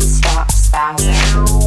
stop spouting.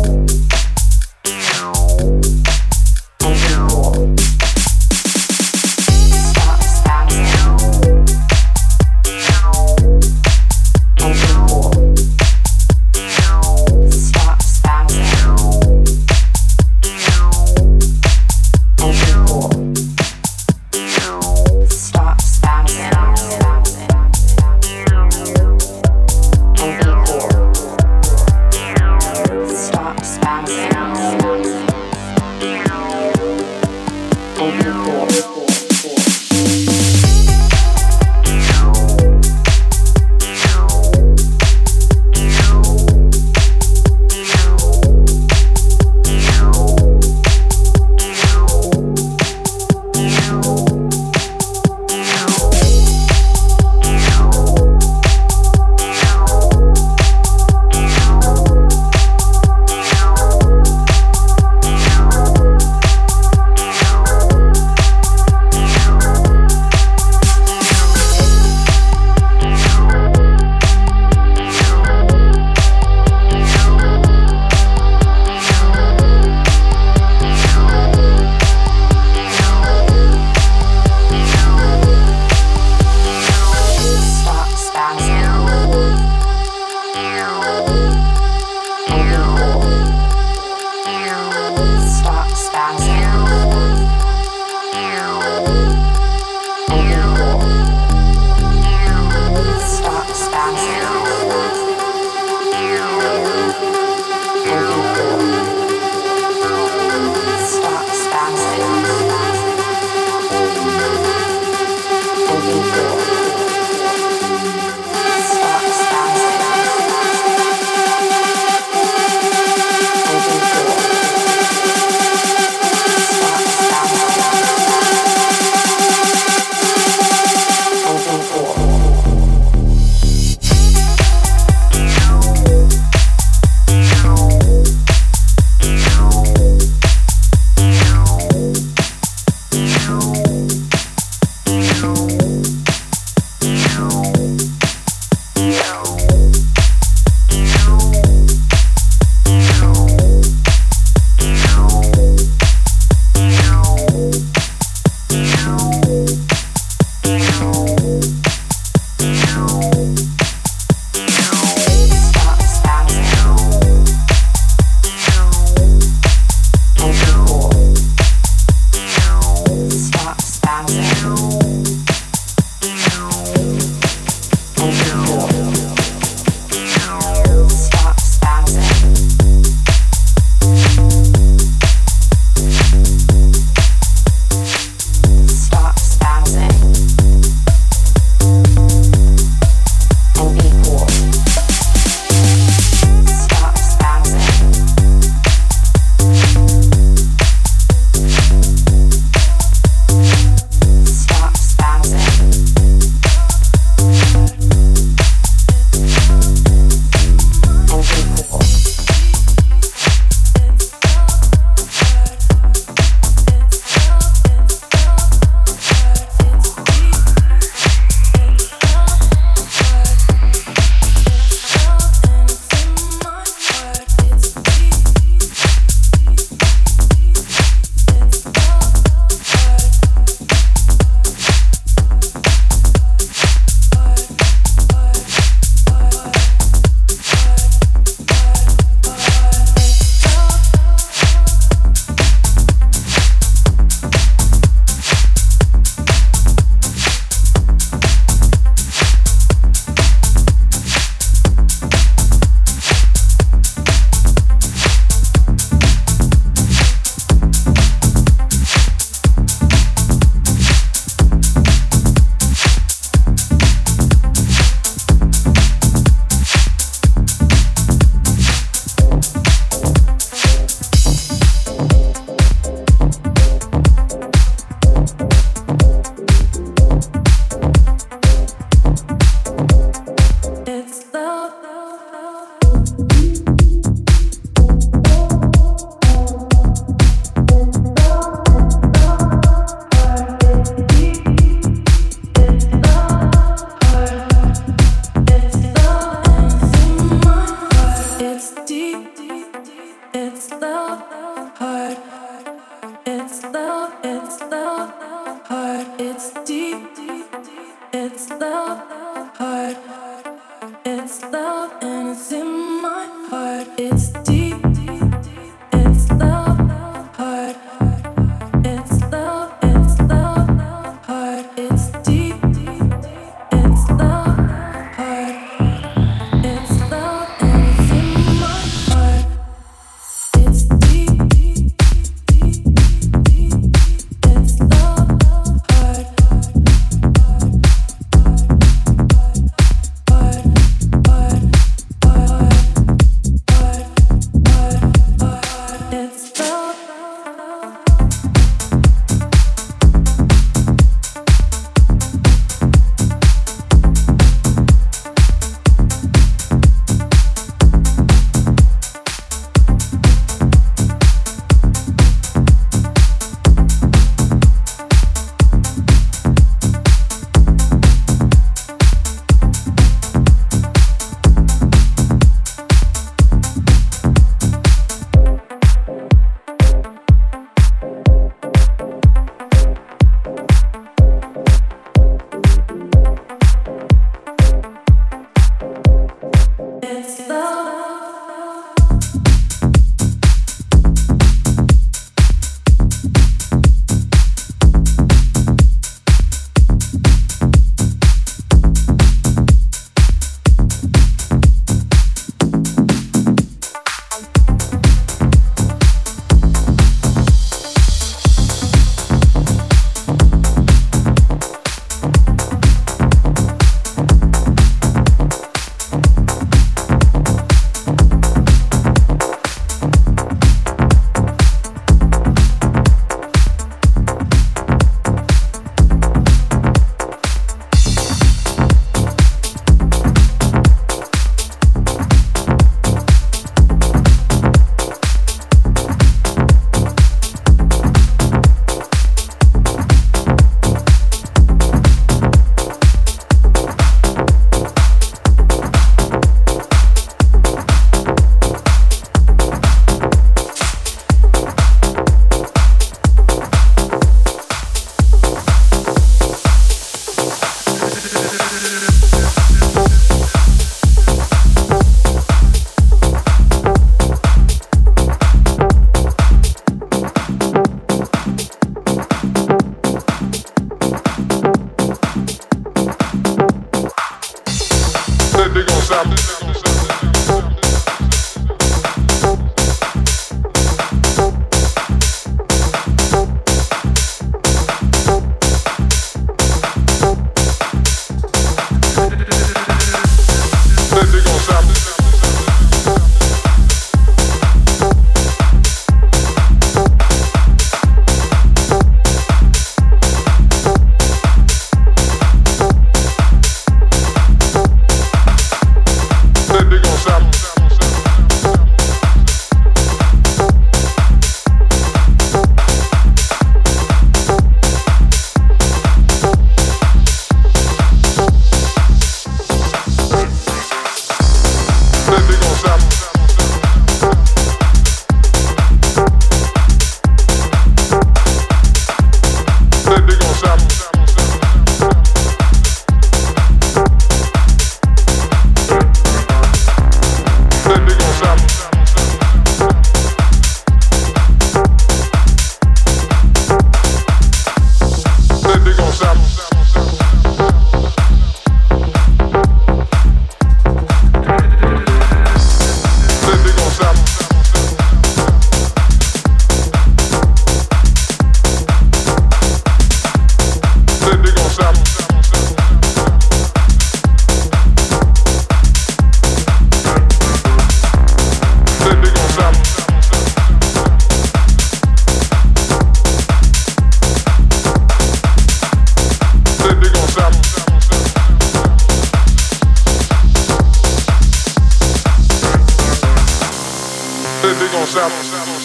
They're settle, settle,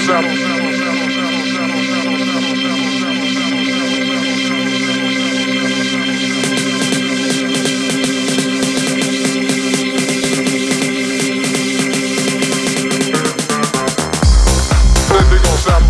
settle, gon' stop